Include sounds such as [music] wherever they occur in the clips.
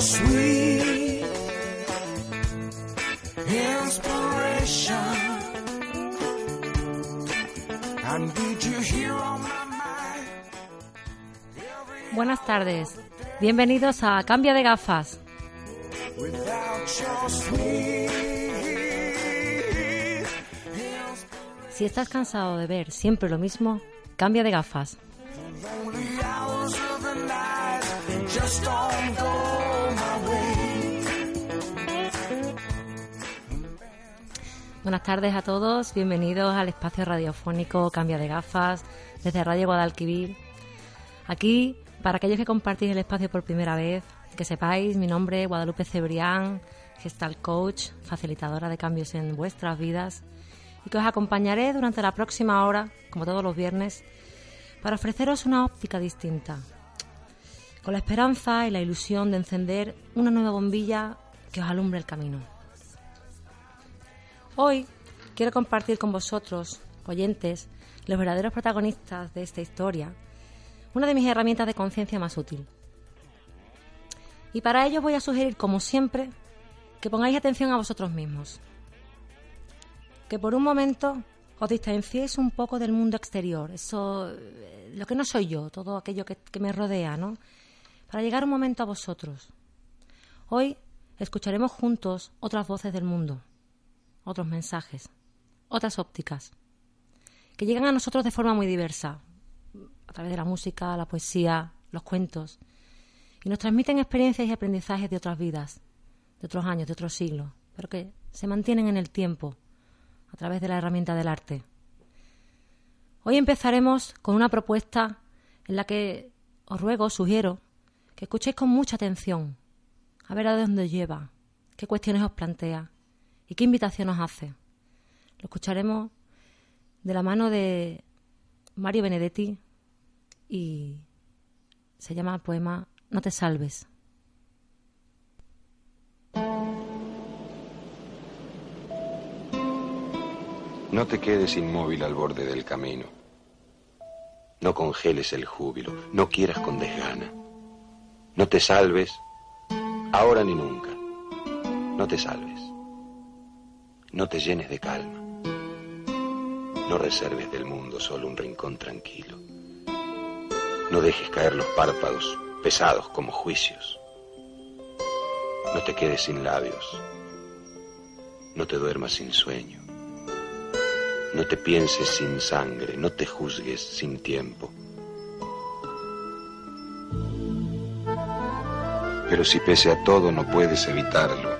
Sweet inspiration. And did you hear on my mind? Buenas tardes. Bienvenidos a Cambia de gafas. Si estás cansado de ver siempre lo mismo, cambia de gafas. Buenas tardes a todos, bienvenidos al espacio radiofónico Cambia de Gafas desde Radio Guadalquivir. Aquí, para aquellos que compartís el espacio por primera vez, que sepáis, mi nombre es Guadalupe Cebrián, Gestal Coach, facilitadora de cambios en vuestras vidas, y que os acompañaré durante la próxima hora, como todos los viernes, para ofreceros una óptica distinta, con la esperanza y la ilusión de encender una nueva bombilla que os alumbre el camino. Hoy quiero compartir con vosotros, oyentes, los verdaderos protagonistas de esta historia, una de mis herramientas de conciencia más útil. Y para ello voy a sugerir, como siempre, que pongáis atención a vosotros mismos. Que por un momento os distanciéis un poco del mundo exterior, eso, lo que no soy yo, todo aquello que, que me rodea, ¿no? Para llegar un momento a vosotros. Hoy escucharemos juntos otras voces del mundo otros mensajes, otras ópticas, que llegan a nosotros de forma muy diversa, a través de la música, la poesía, los cuentos, y nos transmiten experiencias y aprendizajes de otras vidas, de otros años, de otros siglos, pero que se mantienen en el tiempo, a través de la herramienta del arte. Hoy empezaremos con una propuesta en la que os ruego, sugiero, que escuchéis con mucha atención, a ver a dónde lleva, qué cuestiones os plantea, ¿Y qué invitación nos hace? Lo escucharemos de la mano de Mario Benedetti y se llama el poema No te salves. No te quedes inmóvil al borde del camino. No congeles el júbilo, no quieras con desgana. No te salves, ahora ni nunca. No te salves. No te llenes de calma. No reserves del mundo solo un rincón tranquilo. No dejes caer los párpados pesados como juicios. No te quedes sin labios. No te duermas sin sueño. No te pienses sin sangre. No te juzgues sin tiempo. Pero si pese a todo no puedes evitarlo,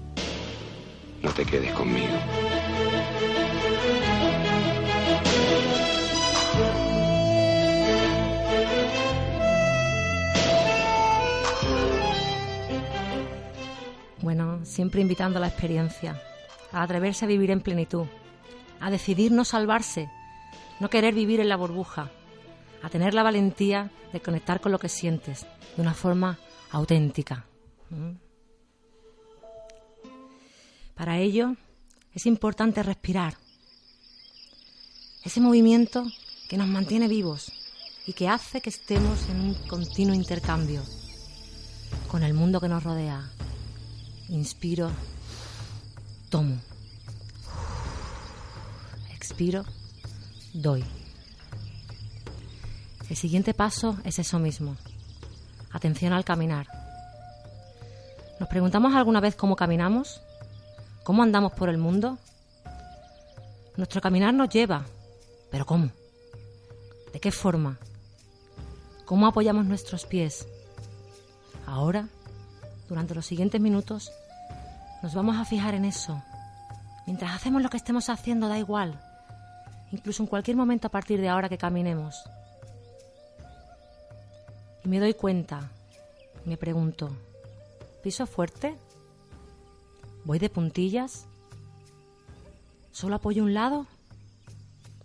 no te quedes conmigo. Bueno, siempre invitando a la experiencia, a atreverse a vivir en plenitud, a decidir no salvarse, no querer vivir en la burbuja, a tener la valentía de conectar con lo que sientes de una forma auténtica. ¿Mm? Para ello es importante respirar. Ese movimiento que nos mantiene vivos y que hace que estemos en un continuo intercambio con el mundo que nos rodea. Inspiro, tomo. Expiro, doy. El siguiente paso es eso mismo. Atención al caminar. ¿Nos preguntamos alguna vez cómo caminamos? ¿Cómo andamos por el mundo? Nuestro caminar nos lleva, pero ¿cómo? ¿De qué forma? ¿Cómo apoyamos nuestros pies? Ahora, durante los siguientes minutos, nos vamos a fijar en eso. Mientras hacemos lo que estemos haciendo, da igual. Incluso en cualquier momento a partir de ahora que caminemos. Y me doy cuenta, me pregunto, ¿piso fuerte? ¿Voy de puntillas? ¿Solo apoyo un lado?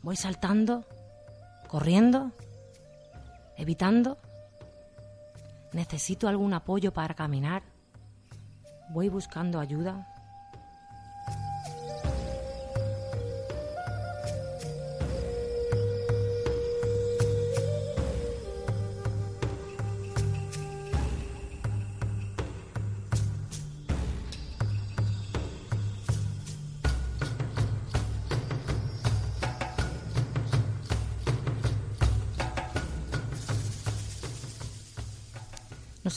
¿Voy saltando? ¿Corriendo? ¿Evitando? ¿Necesito algún apoyo para caminar? ¿Voy buscando ayuda?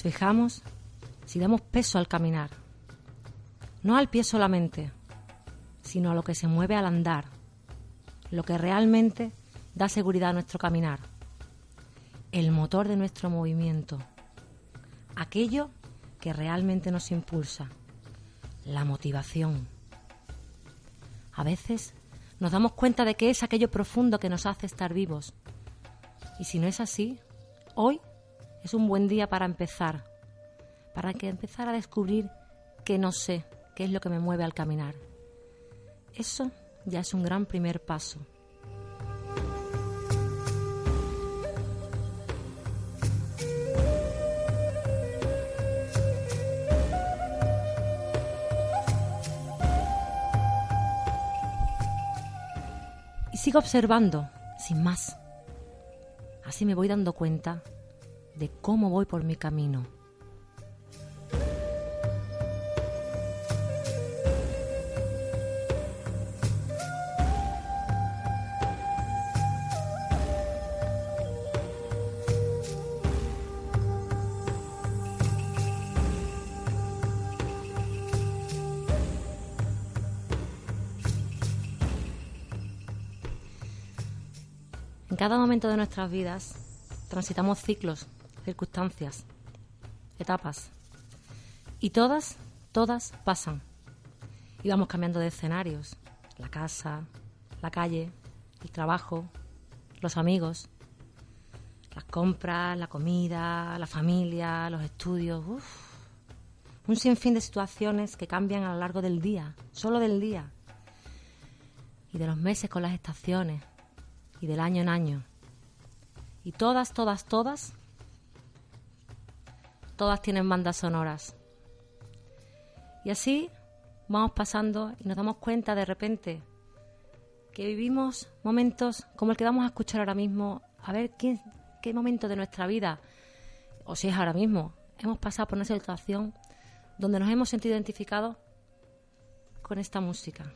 Fijamos si damos peso al caminar, no al pie solamente, sino a lo que se mueve al andar, lo que realmente da seguridad a nuestro caminar, el motor de nuestro movimiento, aquello que realmente nos impulsa, la motivación. A veces nos damos cuenta de que es aquello profundo que nos hace estar vivos. Y si no es así, hoy es un buen día para empezar, para que empezar a descubrir que no sé qué es lo que me mueve al caminar. Eso ya es un gran primer paso. Y sigo observando, sin más. Así me voy dando cuenta de cómo voy por mi camino. En cada momento de nuestras vidas transitamos ciclos circunstancias, etapas. Y todas, todas pasan. Y vamos cambiando de escenarios. La casa, la calle, el trabajo, los amigos, las compras, la comida, la familia, los estudios. Un sinfín de situaciones que cambian a lo largo del día, solo del día. Y de los meses con las estaciones. Y del año en año. Y todas, todas, todas todas tienen bandas sonoras. Y así vamos pasando y nos damos cuenta de repente que vivimos momentos como el que vamos a escuchar ahora mismo, a ver qué, qué momento de nuestra vida, o si es ahora mismo, hemos pasado por una situación donde nos hemos sentido identificados con esta música.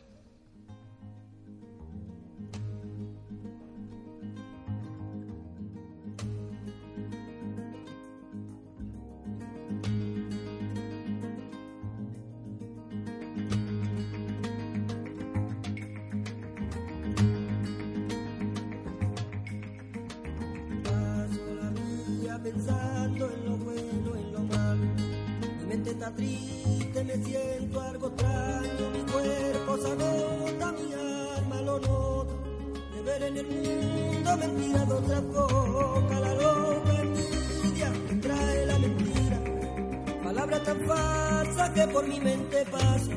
Mi mente pasa,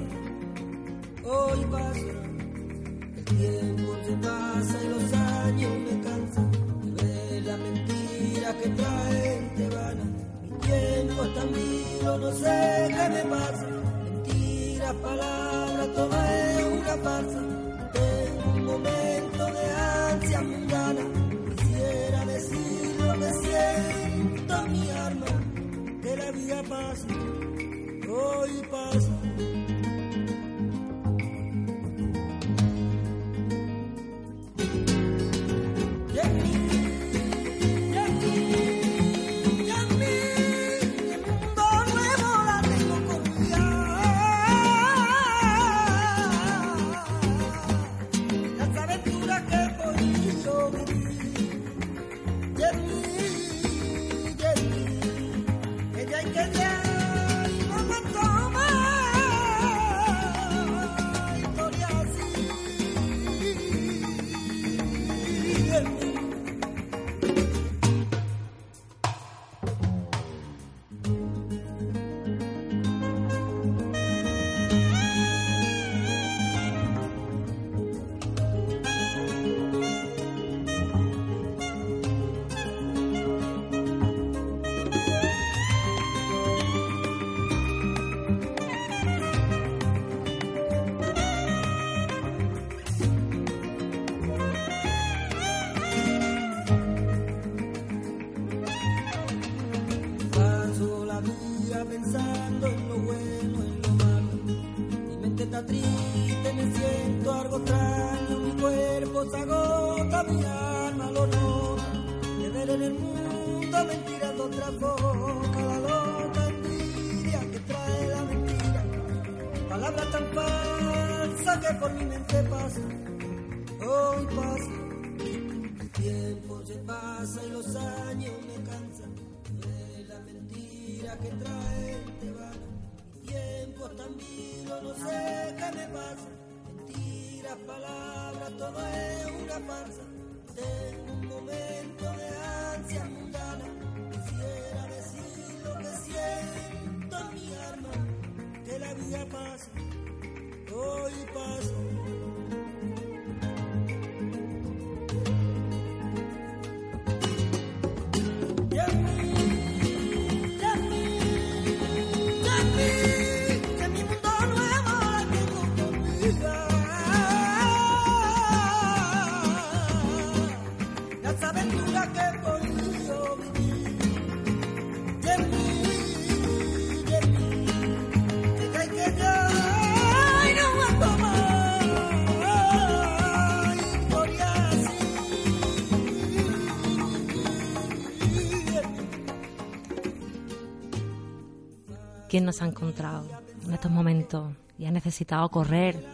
¿Quién nos ha encontrado en estos momentos y ha necesitado correr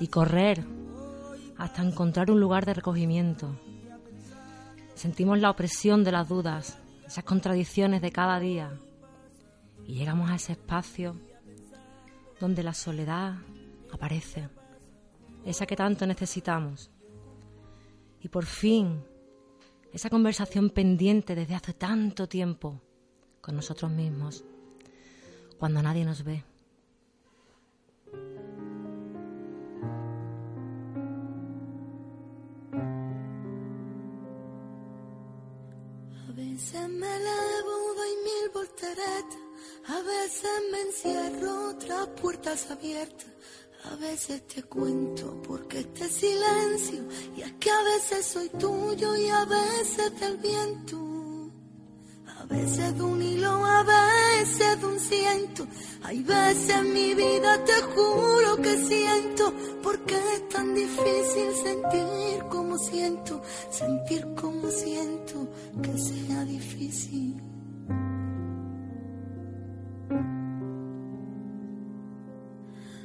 y correr hasta encontrar un lugar de recogimiento? Sentimos la opresión de las dudas, esas contradicciones de cada día y llegamos a ese espacio donde la soledad aparece, esa que tanto necesitamos. Y por fin, esa conversación pendiente desde hace tanto tiempo con nosotros mismos cuando nadie nos ve. A veces me elevo, doy mil volteretas, a veces me encierro tras puertas abiertas, a veces te cuento porque este silencio, y es que a veces soy tuyo y a veces del viento. A veces de un hilo, a veces de un ciento. Hay veces en mi vida, te juro que siento. Porque es tan difícil sentir como siento. Sentir como siento que sea difícil.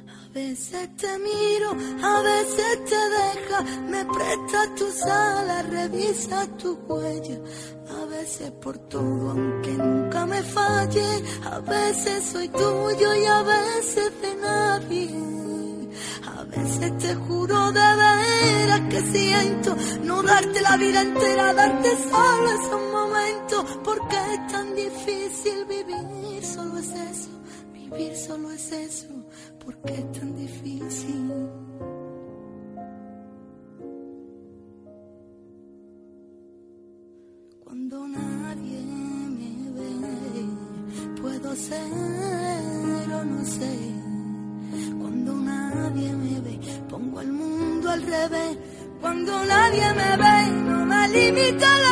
A veces te miro, a veces te deja, me presta tus alas, revisa tu huella. Veces por todo, aunque nunca me falle, a veces soy tuyo y a veces de nadie. A veces te juro de veras que siento no darte la vida entera, darte solo esos momentos, porque es tan difícil vivir, solo es eso, vivir solo es eso, porque es tan difícil. Ser o no sé. Cuando nadie me ve, pongo el mundo al revés. Cuando nadie me ve, no me limita la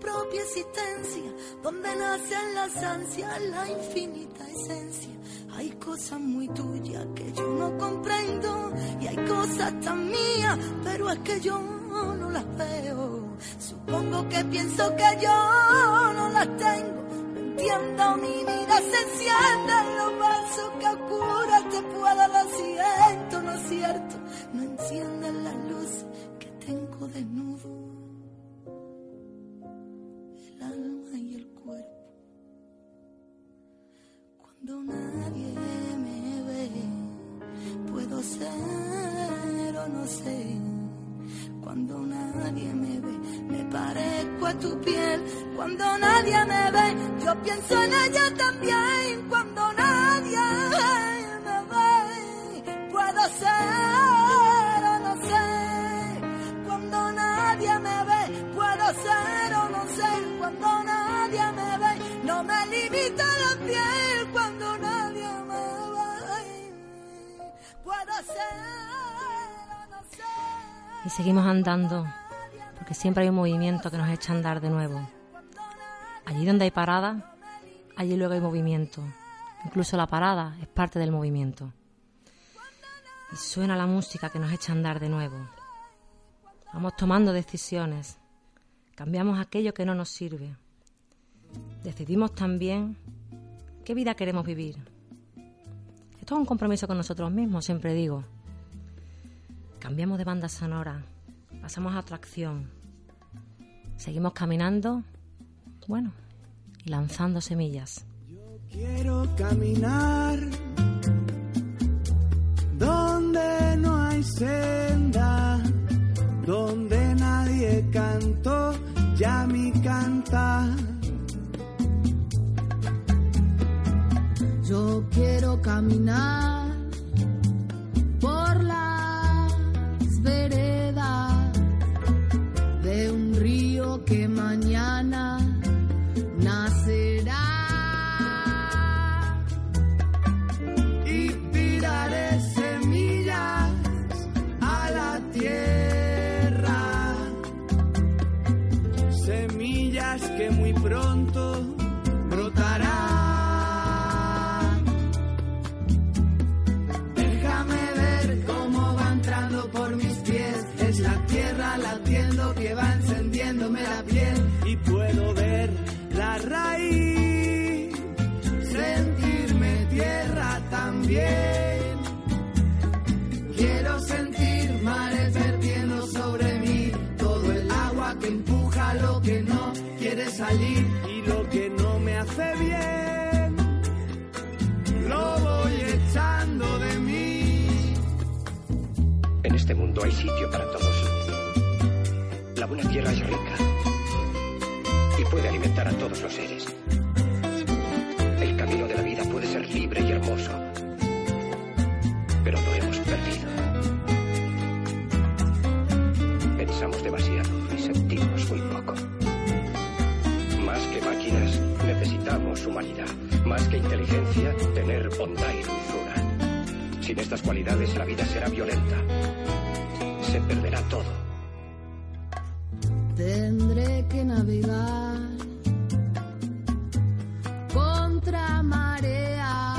propia existencia, donde nacen las ansias, la infinita esencia. Hay cosas muy tuyas que yo no comprendo y hay cosas tan mías, pero es que yo no las veo. Supongo que pienso que yo no las tengo. No entiendo, mi vida se enciende en los vasos que oscuras te puedo, lo siento, no es cierto. No encienden la luz que tengo desnudo. Puedo ser o no sé. Cuando nadie me ve, me parezco a tu piel. Cuando nadie me ve, yo pienso en ella también. Cuando Y seguimos andando, porque siempre hay un movimiento que nos echa a andar de nuevo. Allí donde hay parada, allí luego hay movimiento. Incluso la parada es parte del movimiento. Y suena la música que nos echa a andar de nuevo. Vamos tomando decisiones, cambiamos aquello que no nos sirve. Decidimos también qué vida queremos vivir, es un compromiso con nosotros mismos, siempre digo. Cambiamos de banda sonora, pasamos a atracción. Seguimos caminando, bueno, y lanzando semillas. Yo quiero caminar donde no hay senda, donde nadie cantó ya mi cantar. Quiero caminar este mundo hay sitio para todos. La buena tierra es rica y puede alimentar a todos los seres. El camino de la vida puede ser libre y hermoso, pero lo hemos perdido. Pensamos demasiado y sentimos muy poco. Más que máquinas, necesitamos humanidad. Más que inteligencia, tener bondad y dulzura. Sin estas cualidades, la vida será violenta. Se perderá todo. Tendré que navegar contra marea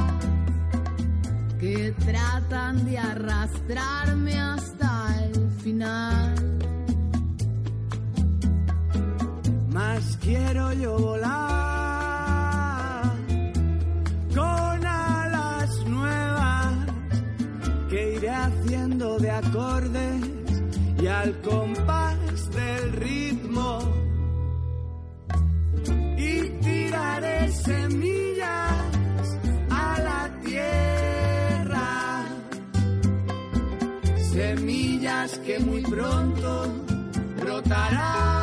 que tratan de arrastrarme hasta el final. Más quiero yo volar al compás del ritmo y tiraré semillas a la tierra. Semillas que muy pronto brotarán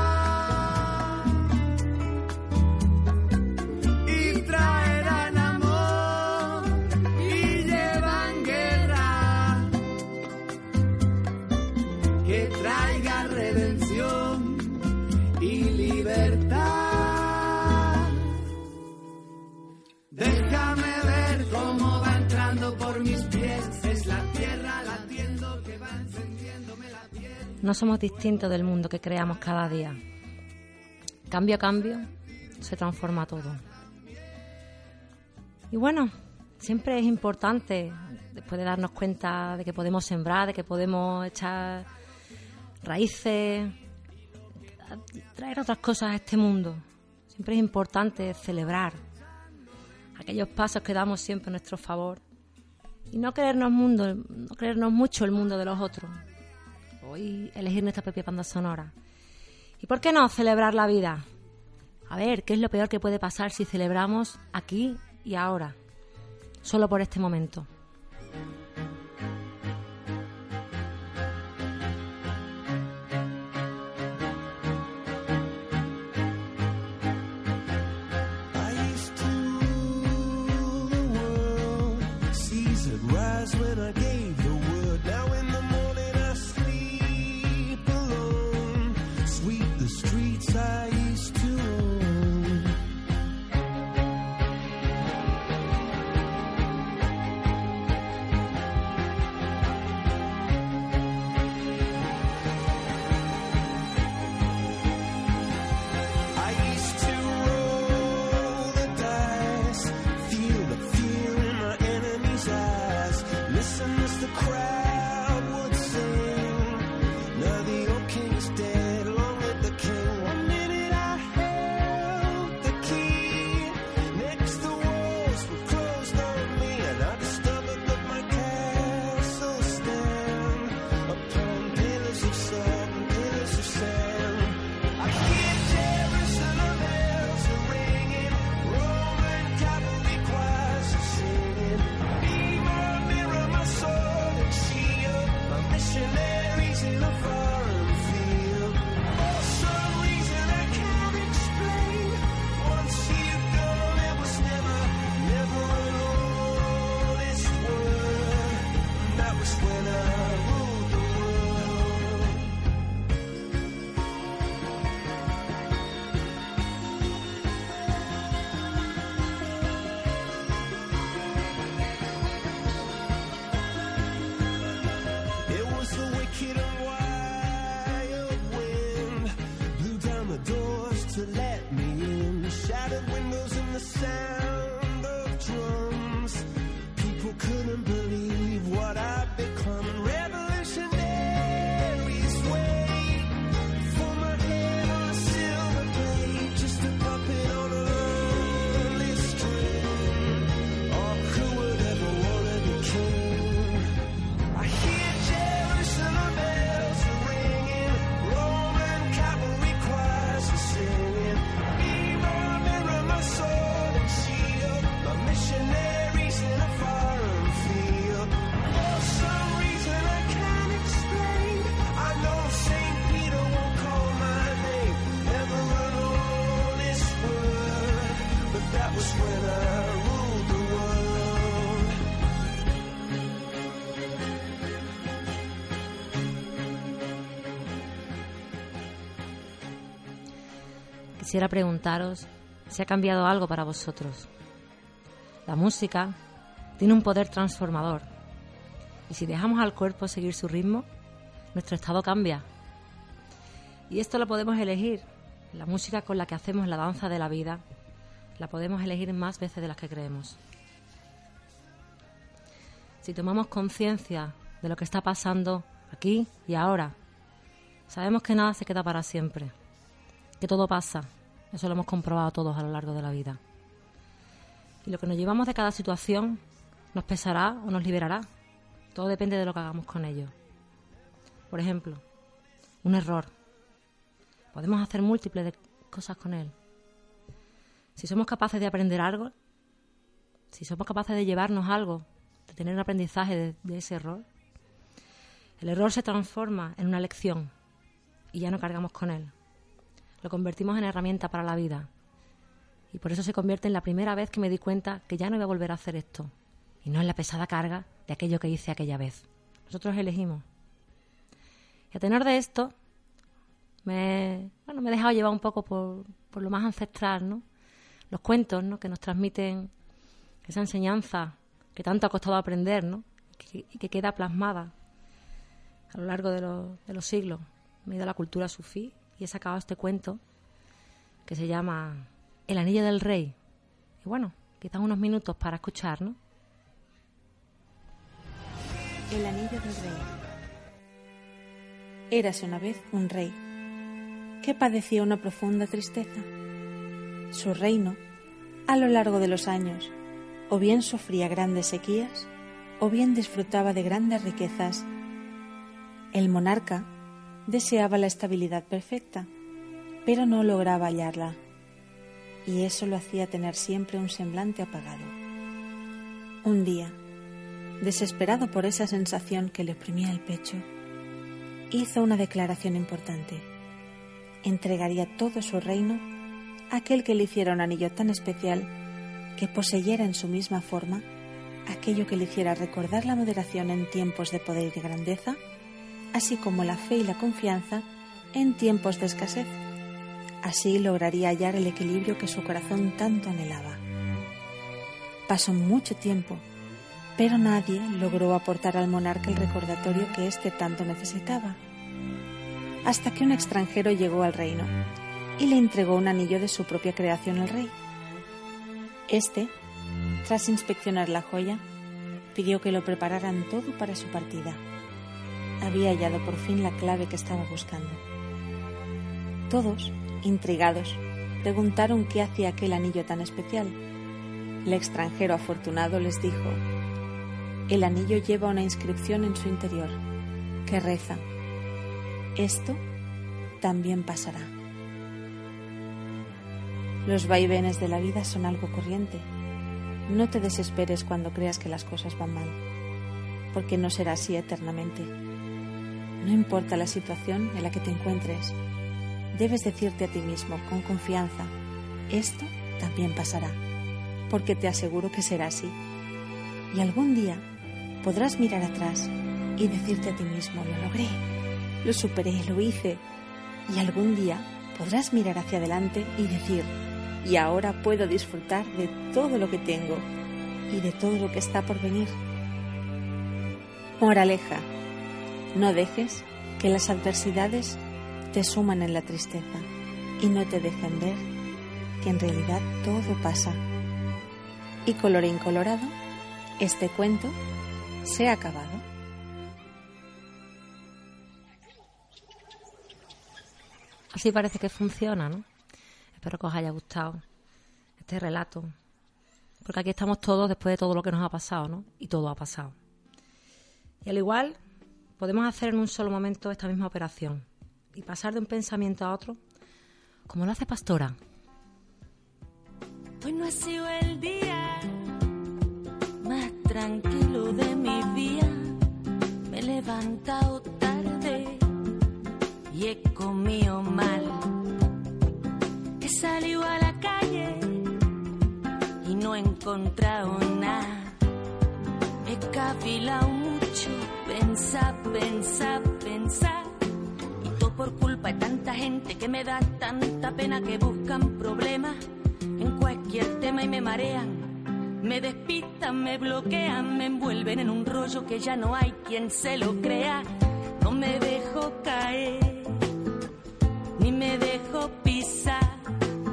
No somos distintos del mundo que creamos cada día. Cambio a cambio se transforma todo. Y bueno, siempre es importante, después de darnos cuenta de que podemos sembrar, de que podemos echar raíces, traer otras cosas a este mundo. Siempre es importante celebrar aquellos pasos que damos siempre a nuestro favor y no creernos mundo, no creernos mucho el mundo de los otros. Hoy elegir nuestra propia banda sonora. ¿Y por qué no celebrar la vida? A ver, ¿qué es lo peor que puede pasar si celebramos aquí y ahora? Solo por este momento. Quisiera preguntaros si ha cambiado algo para vosotros. La música tiene un poder transformador y si dejamos al cuerpo seguir su ritmo, nuestro estado cambia. Y esto lo podemos elegir. La música con la que hacemos la danza de la vida la podemos elegir más veces de las que creemos. Si tomamos conciencia de lo que está pasando aquí y ahora, sabemos que nada se queda para siempre, que todo pasa. Eso lo hemos comprobado todos a lo largo de la vida. Y lo que nos llevamos de cada situación nos pesará o nos liberará. Todo depende de lo que hagamos con ello. Por ejemplo, un error. Podemos hacer múltiples cosas con él. Si somos capaces de aprender algo, si somos capaces de llevarnos algo, de tener un aprendizaje de ese error, el error se transforma en una lección y ya no cargamos con él. Lo convertimos en herramienta para la vida. Y por eso se convierte en la primera vez que me di cuenta que ya no iba a volver a hacer esto. Y no en la pesada carga de aquello que hice aquella vez. Nosotros elegimos. Y a tenor de esto, me, bueno, me he dejado llevar un poco por, por lo más ancestral, ¿no? Los cuentos, ¿no? Que nos transmiten esa enseñanza que tanto ha costado aprender, ¿no? y que queda plasmada a lo largo de, lo, de los siglos. Me he ido a la cultura sufí y he sacado este cuento que se llama El anillo del rey. Y bueno, quizás unos minutos para escuchar, ¿no? El anillo del rey. Érase una vez un rey que padecía una profunda tristeza. Su reino, a lo largo de los años, o bien sufría grandes sequías, o bien disfrutaba de grandes riquezas. El monarca deseaba la estabilidad perfecta, pero no lograba hallarla, y eso lo hacía tener siempre un semblante apagado. Un día, desesperado por esa sensación que le oprimía el pecho, hizo una declaración importante. Entregaría todo su reino a aquel que le hiciera un anillo tan especial que poseyera en su misma forma aquello que le hiciera recordar la moderación en tiempos de poder y grandeza, así como la fe y la confianza en tiempos de escasez. Así lograría hallar el equilibrio que su corazón tanto anhelaba. Pasó mucho tiempo pero nadie logró aportar al monarca el recordatorio que éste tanto necesitaba. Hasta que un extranjero llegó al reino y le entregó un anillo de su propia creación al rey. Este, tras inspeccionar la joya, pidió que lo prepararan todo para su partida. Había hallado por fin la clave que estaba buscando. Todos, intrigados, preguntaron qué hacía aquel anillo tan especial. El extranjero afortunado les dijo el anillo lleva una inscripción en su interior que reza, esto también pasará. Los vaivenes de la vida son algo corriente. No te desesperes cuando creas que las cosas van mal, porque no será así eternamente. No importa la situación en la que te encuentres, debes decirte a ti mismo con confianza, esto también pasará, porque te aseguro que será así. Y algún día podrás mirar atrás y decirte a ti mismo, lo logré, lo superé, lo hice. Y algún día podrás mirar hacia adelante y decir, y ahora puedo disfrutar de todo lo que tengo y de todo lo que está por venir. Moraleja, no dejes que las adversidades te suman en la tristeza y no te dejen ver que en realidad todo pasa. Y colorín colorado, este cuento se ha acabado. Así parece que funciona, ¿no? Espero que os haya gustado este relato. Porque aquí estamos todos después de todo lo que nos ha pasado, ¿no? Y todo ha pasado. Y al igual, podemos hacer en un solo momento esta misma operación y pasar de un pensamiento a otro, como lo hace Pastora. Hoy no ha sido el día más tranquilo de mi día. Me he levantado tarde y he comido mal. He salido a la calle y no he encontrado nada. He cavilado mucho, pensar, pensar, pensar. Y todo por culpa de tanta gente que me da tanta pena que buscan problemas en cualquier tema y me marean. Me despistan, me bloquean, me envuelven en un rollo que ya no hay quien se lo crea. No me dejo caer, ni me dejo pisar.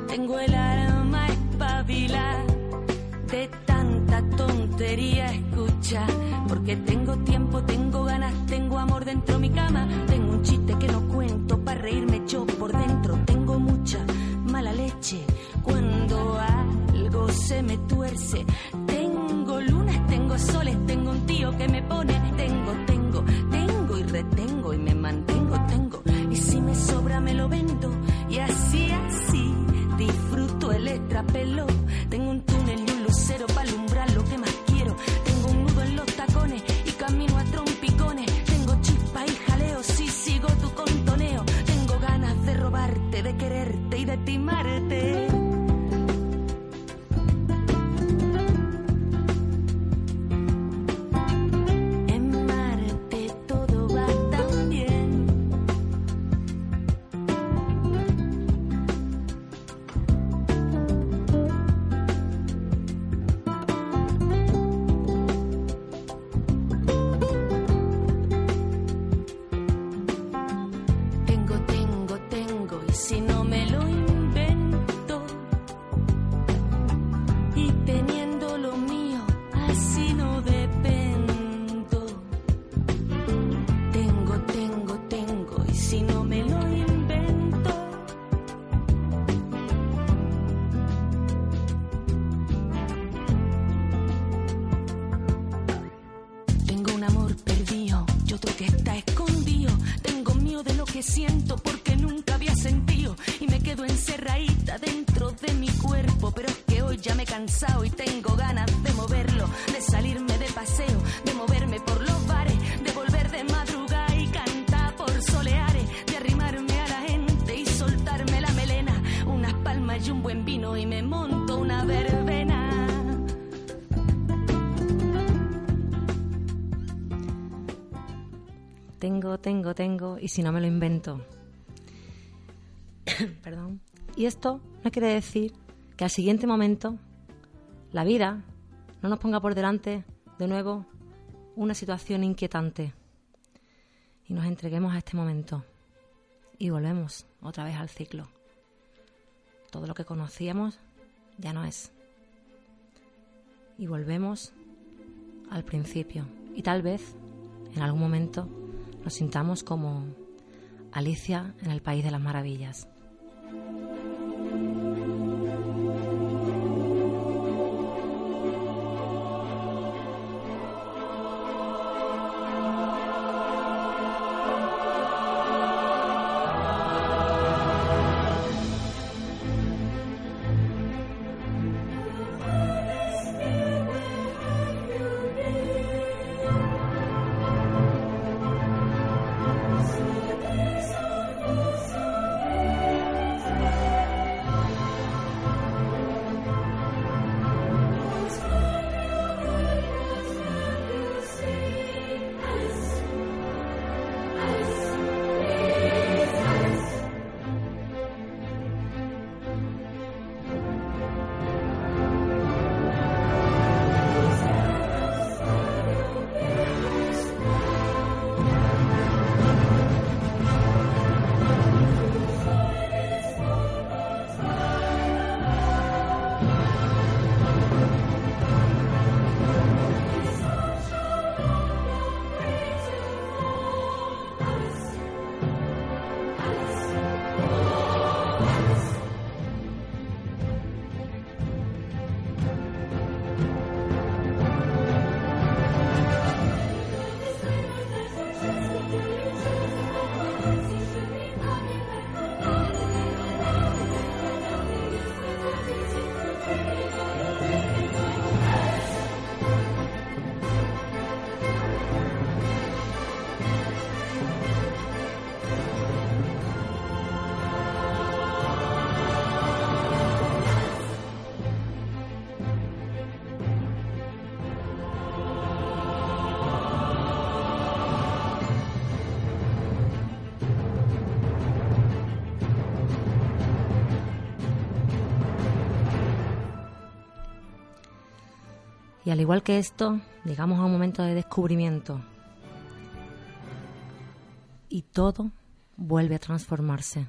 Tengo el alma espabilada de tontería escucha. Porque tengo tiempo, tengo ganas, tengo amor dentro de mi cama. Tengo un chiste que no cuento para reírme yo por dentro. Tengo mucha mala leche cuando algo se me tuerce. Tengo lunas, tengo soles, tengo Tengo, tengo, tengo, y si no me lo invento. [coughs] Perdón. Y esto no quiere decir que al siguiente momento la vida no nos ponga por delante de nuevo una situación inquietante y nos entreguemos a este momento y volvemos otra vez al ciclo. Todo lo que conocíamos ya no es. Y volvemos al principio. Y tal vez en algún momento nos sintamos como Alicia en el País de las Maravillas. Al igual que esto, llegamos a un momento de descubrimiento. Y todo vuelve a transformarse.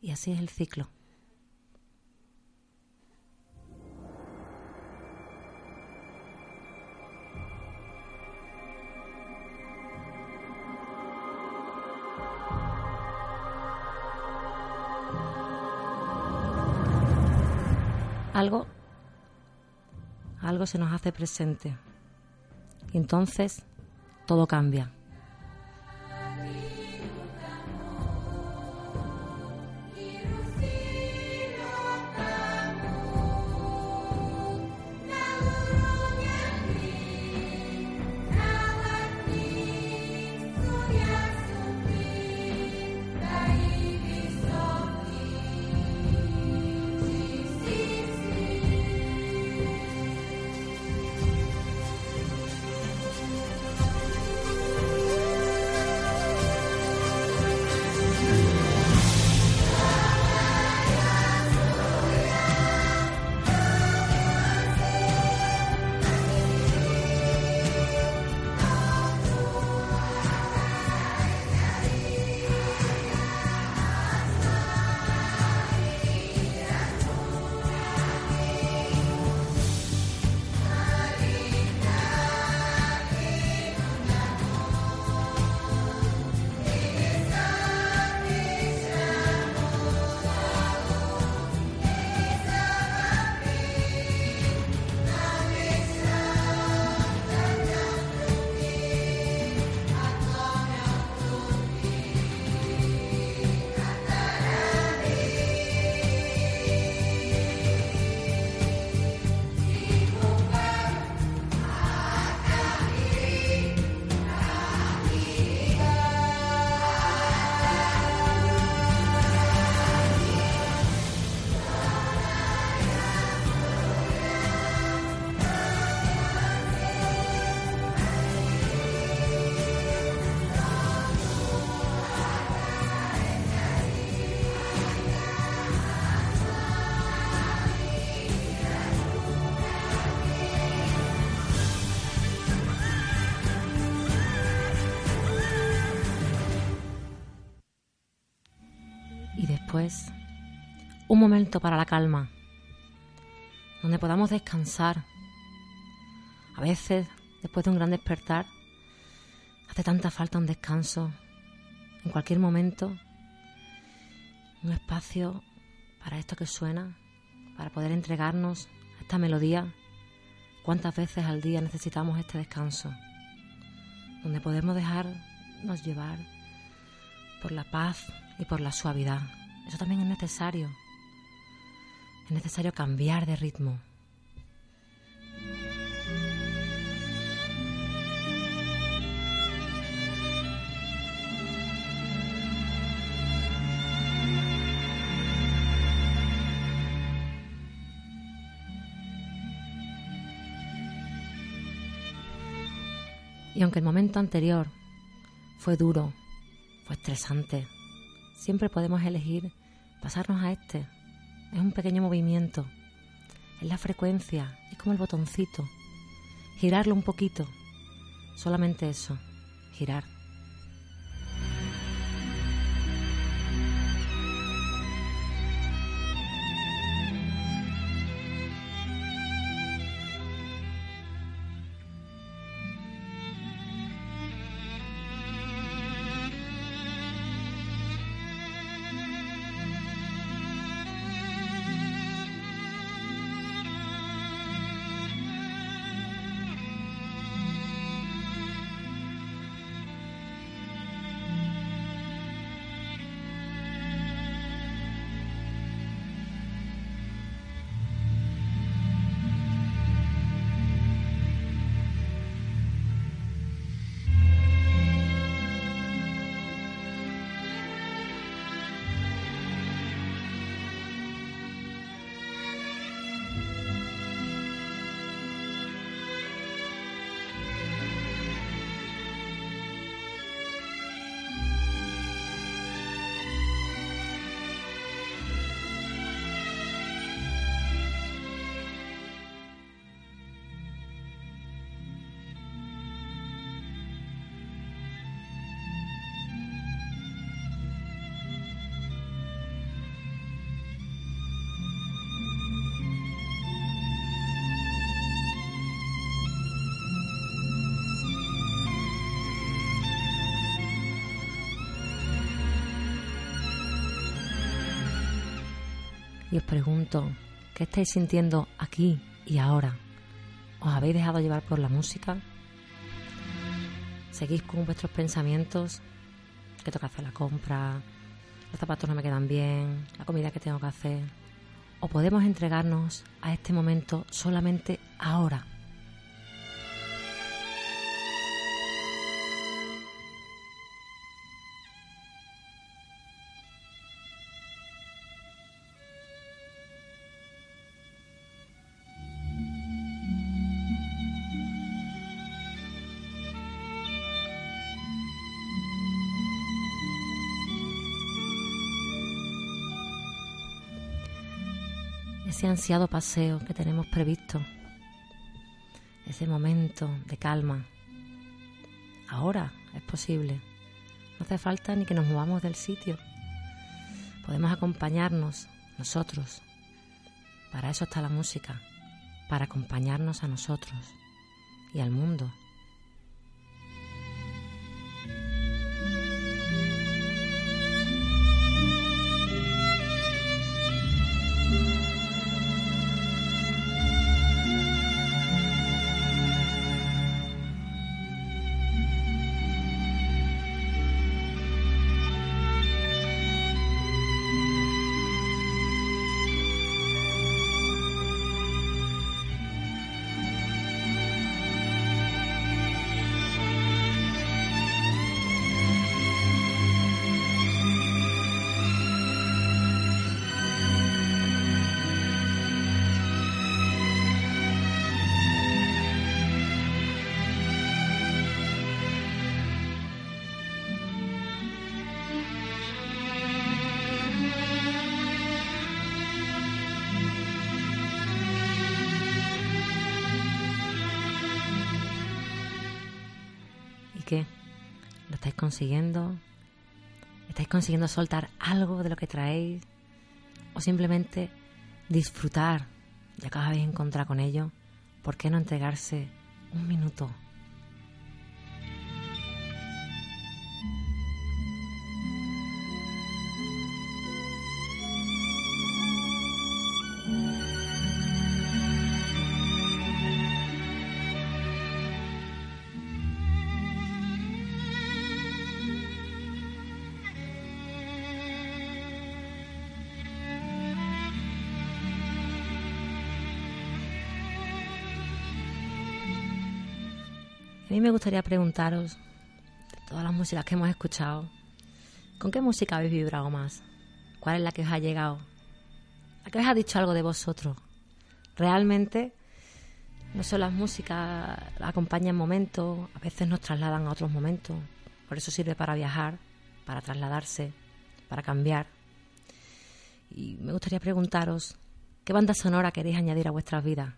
Y así es el ciclo. algo, algo se nos hace presente. Y entonces todo cambia. Un momento para la calma, donde podamos descansar. A veces, después de un gran despertar, hace tanta falta un descanso. En cualquier momento, un espacio para esto que suena, para poder entregarnos a esta melodía. ¿Cuántas veces al día necesitamos este descanso? Donde podemos dejarnos llevar por la paz y por la suavidad. Eso también es necesario. Es necesario cambiar de ritmo. Y aunque el momento anterior fue duro, fue estresante, siempre podemos elegir pasarnos a este. Es un pequeño movimiento, es la frecuencia, es como el botoncito. Girarlo un poquito, solamente eso, girar. Y os pregunto, ¿qué estáis sintiendo aquí y ahora? ¿Os habéis dejado llevar por la música? ¿Seguís con vuestros pensamientos? ¿Qué toca hacer la compra? ¿Los zapatos no me quedan bien? ¿La comida que tengo que hacer? ¿O podemos entregarnos a este momento solamente ahora? Ese ansiado paseo que tenemos previsto, ese momento de calma. Ahora es posible. No hace falta ni que nos movamos del sitio. Podemos acompañarnos nosotros. Para eso está la música, para acompañarnos a nosotros y al mundo. Consiguiendo? ¿Estáis consiguiendo soltar algo de lo que traéis? ¿O simplemente disfrutar, ya que os habéis encontrado con ello? ¿Por qué no entregarse un minuto me gustaría preguntaros, de todas las músicas que hemos escuchado, ¿con qué música habéis vibrado más? ¿Cuál es la que os ha llegado? ¿La que os ha dicho algo de vosotros? Realmente, no solo las músicas acompañan momentos, a veces nos trasladan a otros momentos. Por eso sirve para viajar, para trasladarse, para cambiar. Y me gustaría preguntaros, ¿qué banda sonora queréis añadir a vuestras vidas?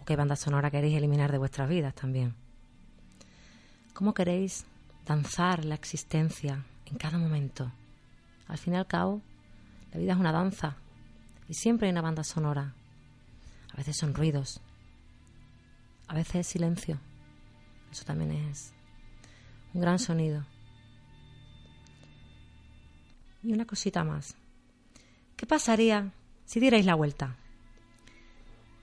¿O qué banda sonora queréis eliminar de vuestras vidas también? ¿Cómo queréis danzar la existencia en cada momento? Al fin y al cabo, la vida es una danza y siempre hay una banda sonora. A veces son ruidos, a veces es silencio. Eso también es un gran sonido. Y una cosita más. ¿Qué pasaría si dierais la vuelta?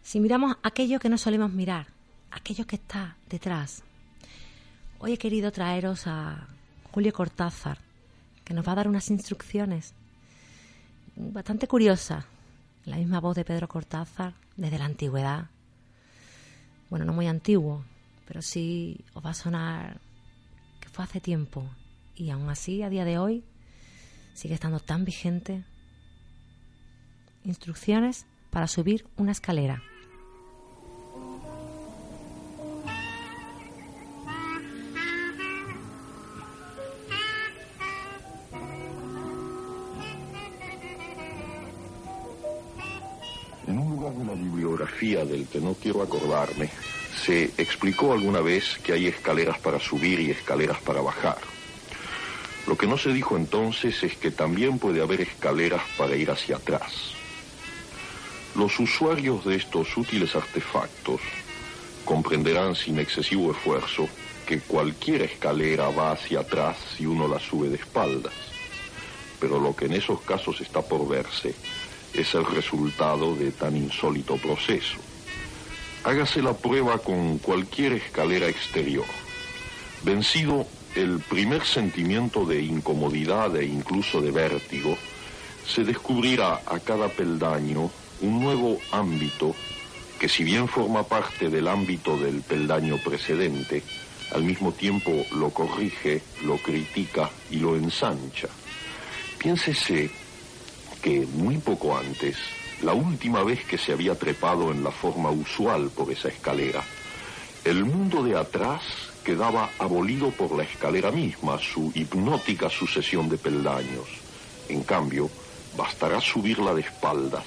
Si miramos aquello que no solemos mirar, aquello que está detrás, Hoy he querido traeros a Julio Cortázar, que nos va a dar unas instrucciones bastante curiosas. La misma voz de Pedro Cortázar desde la antigüedad. Bueno, no muy antiguo, pero sí os va a sonar que fue hace tiempo y aún así a día de hoy sigue estando tan vigente. Instrucciones para subir una escalera. Del que no quiero acordarme, se explicó alguna vez que hay escaleras para subir y escaleras para bajar. Lo que no se dijo entonces es que también puede haber escaleras para ir hacia atrás. Los usuarios de estos útiles artefactos comprenderán sin excesivo esfuerzo que cualquier escalera va hacia atrás si uno la sube de espaldas. Pero lo que en esos casos está por verse es el resultado de tan insólito proceso. Hágase la prueba con cualquier escalera exterior. Vencido el primer sentimiento de incomodidad e incluso de vértigo, se descubrirá a cada peldaño un nuevo ámbito que si bien forma parte del ámbito del peldaño precedente, al mismo tiempo lo corrige, lo critica y lo ensancha. Piénsese que muy poco antes, la última vez que se había trepado en la forma usual por esa escalera, el mundo de atrás quedaba abolido por la escalera misma, su hipnótica sucesión de peldaños. En cambio, bastará subirla de espaldas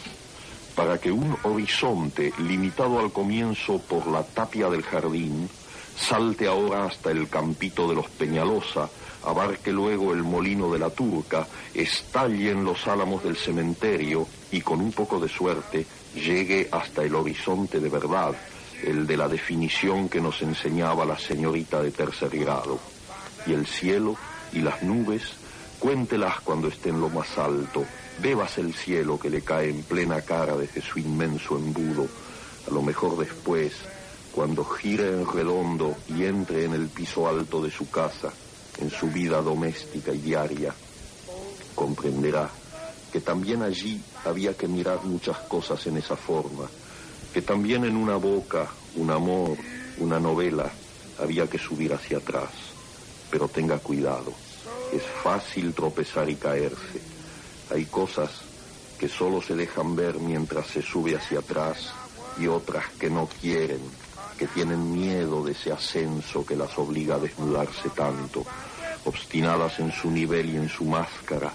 para que un horizonte limitado al comienzo por la tapia del jardín salte ahora hasta el campito de los Peñalosa, abarque luego el molino de la Turca, estalle en los álamos del cementerio y con un poco de suerte llegue hasta el horizonte de verdad, el de la definición que nos enseñaba la señorita de tercer grado. Y el cielo y las nubes, cuéntelas cuando esté en lo más alto, bebas el cielo que le cae en plena cara desde su inmenso embudo, a lo mejor después, cuando gire en redondo y entre en el piso alto de su casa, en su vida doméstica y diaria, comprenderá que también allí había que mirar muchas cosas en esa forma, que también en una boca, un amor, una novela, había que subir hacia atrás. Pero tenga cuidado, es fácil tropezar y caerse. Hay cosas que solo se dejan ver mientras se sube hacia atrás y otras que no quieren, que tienen miedo de ese ascenso que las obliga a desnudarse tanto, obstinadas en su nivel y en su máscara,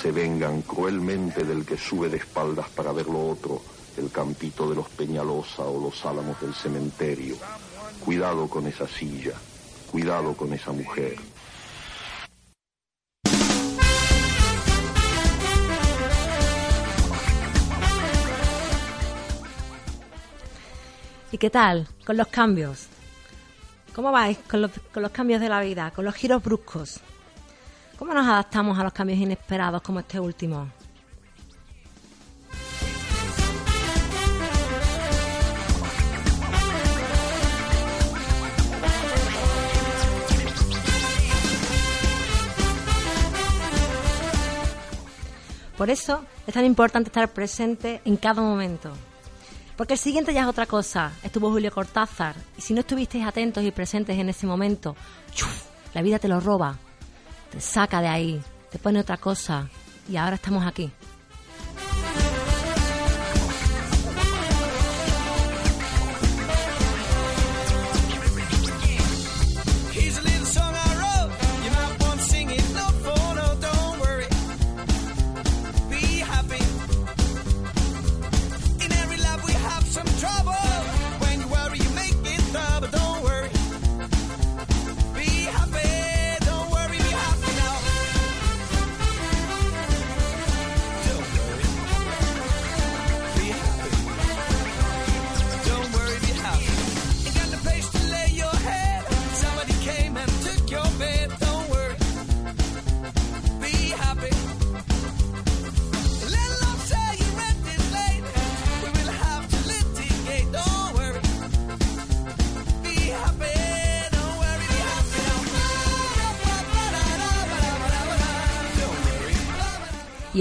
se vengan cruelmente del que sube de espaldas para ver lo otro, el campito de los Peñalosa o los álamos del cementerio. Cuidado con esa silla, cuidado con esa mujer. ¿Y qué tal con los cambios? ¿Cómo vais con los, cambios de la vida, con los giros bruscos? ¿Cómo nos adaptamos a los cambios inesperados como este último? Por eso es tan importante estar presente en cada momento. Porque el siguiente ya es otra cosa. Estuvo Julio Cortázar. Y si no estuvisteis atentos y presentes en ese momento, la vida te lo roba. Te saca de ahí. Te pone otra cosa. Y ahora estamos aquí.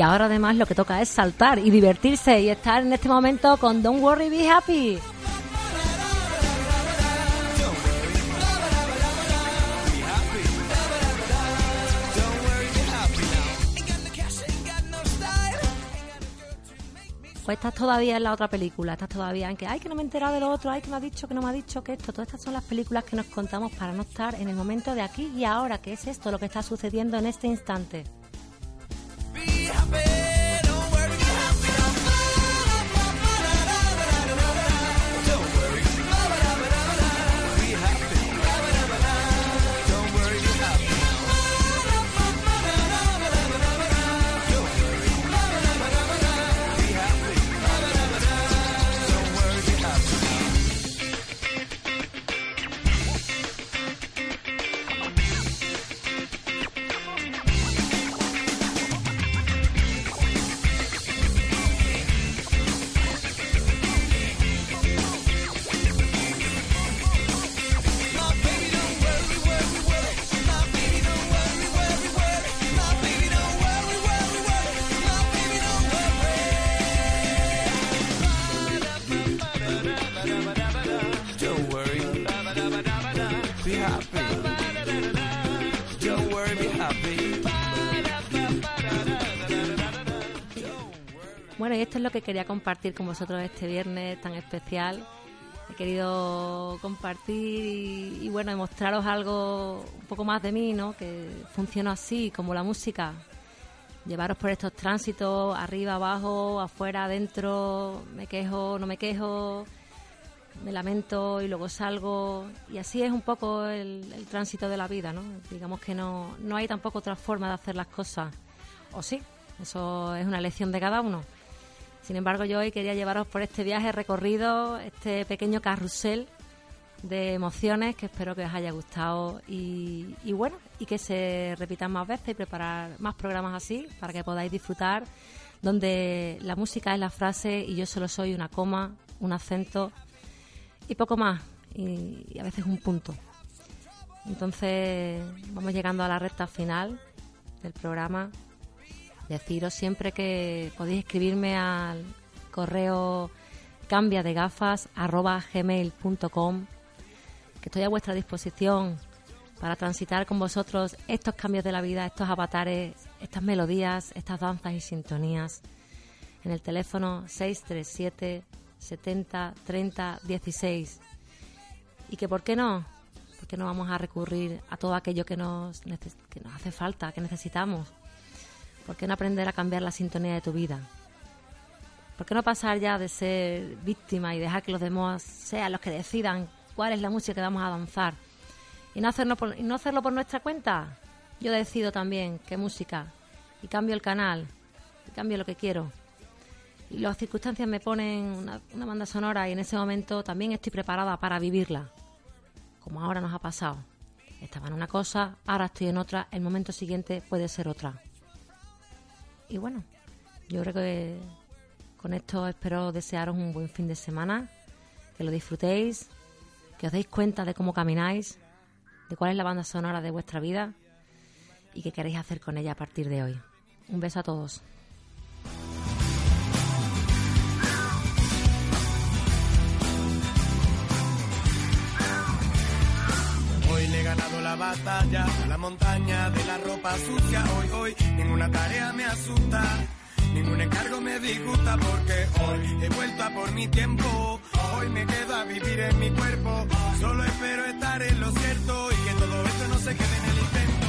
Ahora además lo que toca es saltar y divertirse y estar en este momento con Don't Worry, Be Happy. Pues estás todavía en la otra película, estás todavía en que, ay, que no me he enterado de lo otro, ay, que me ha dicho, que no me ha dicho, que esto. Todas estas son las películas que nos contamos para no estar en el momento de aquí y ahora, que es esto lo que está sucediendo en este instante. Que quería compartir con vosotros este viernes tan especial. He querido compartir y, bueno, demostraros algo un poco más de mí, ¿no? Que funciona así, como la música. Llevaros por estos tránsitos, arriba, abajo, afuera, adentro, me quejo, no me quejo, me lamento y luego salgo. Y así es un poco el tránsito de la vida, ¿no? Digamos que no, no hay tampoco otra forma de hacer las cosas. O sí, eso es una lección de cada uno. Sin embargo, yo hoy quería llevaros por este viaje recorrido, este pequeño carrusel de emociones que espero que os haya gustado y, bueno, y que se repitan más veces y preparar más programas así para que podáis disfrutar, donde la música es la frase y yo solo soy una coma, un acento y poco más, y a veces un punto. Entonces, vamos llegando a la recta final del programa deciros siempre que podéis escribirme al correo cambia de gafas gmail.com que estoy a vuestra disposición para transitar con vosotros estos cambios de la vida, estos avatares, estas melodías, estas danzas y sintonías. En el teléfono 637 70 30 16 y que por qué no, porque no vamos a recurrir a todo aquello que nos, que nos hace falta, que necesitamos ¿Por qué no aprender a cambiar la sintonía de tu vida? ¿Por qué no pasar ya de ser víctima y dejar que los demás sean los que decidan cuál es la música que vamos a danzar? ¿Y no, hacerlo por, no hacerlo por nuestra cuenta? Yo decido también qué música. Y cambio el canal. Y cambio lo que quiero. Y las circunstancias me ponen una, una banda sonora y en ese momento también estoy preparada para vivirla. Como ahora nos ha pasado. Estaba en una cosa, ahora estoy en otra, el momento siguiente puede ser otra. Y bueno, yo creo que con esto espero desearos un buen fin de semana, que lo disfrutéis, que os deis cuenta de cómo camináis, de cuál es la banda sonora de vuestra vida y qué queréis hacer con ella a partir de hoy. Un beso a todos. La batalla a la montaña de la ropa sucia. Hoy, hoy, ninguna tarea me asusta. Ningún encargo me disgusta porque hoy he vuelto a por mi tiempo. Hoy me quedo a vivir en mi cuerpo. Solo espero estar en lo cierto y que todo esto no se quede en el intento.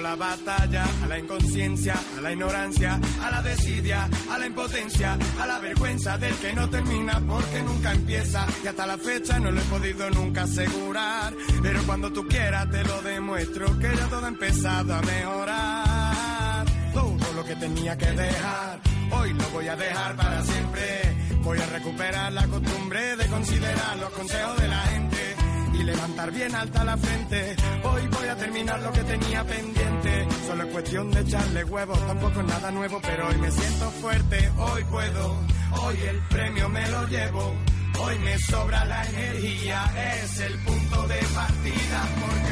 La batalla a la inconsciencia, a la ignorancia, a la desidia, a la impotencia, a la vergüenza del que no termina porque nunca empieza y hasta la fecha no lo he podido nunca asegurar, pero cuando tú quieras te lo demuestro que ya todo ha empezado a mejorar. Todo lo que tenía que dejar, hoy lo voy a dejar para siempre. Voy a recuperar la costumbre de considerar los consejos de la gente levantar bien alta la frente. Hoy voy a terminar lo que tenía pendiente. Solo es cuestión de echarle huevos, tampoco es nada nuevo, pero hoy me siento fuerte, hoy puedo, hoy el premio me lo llevo. Hoy me sobra la energía, es el punto de partida, porque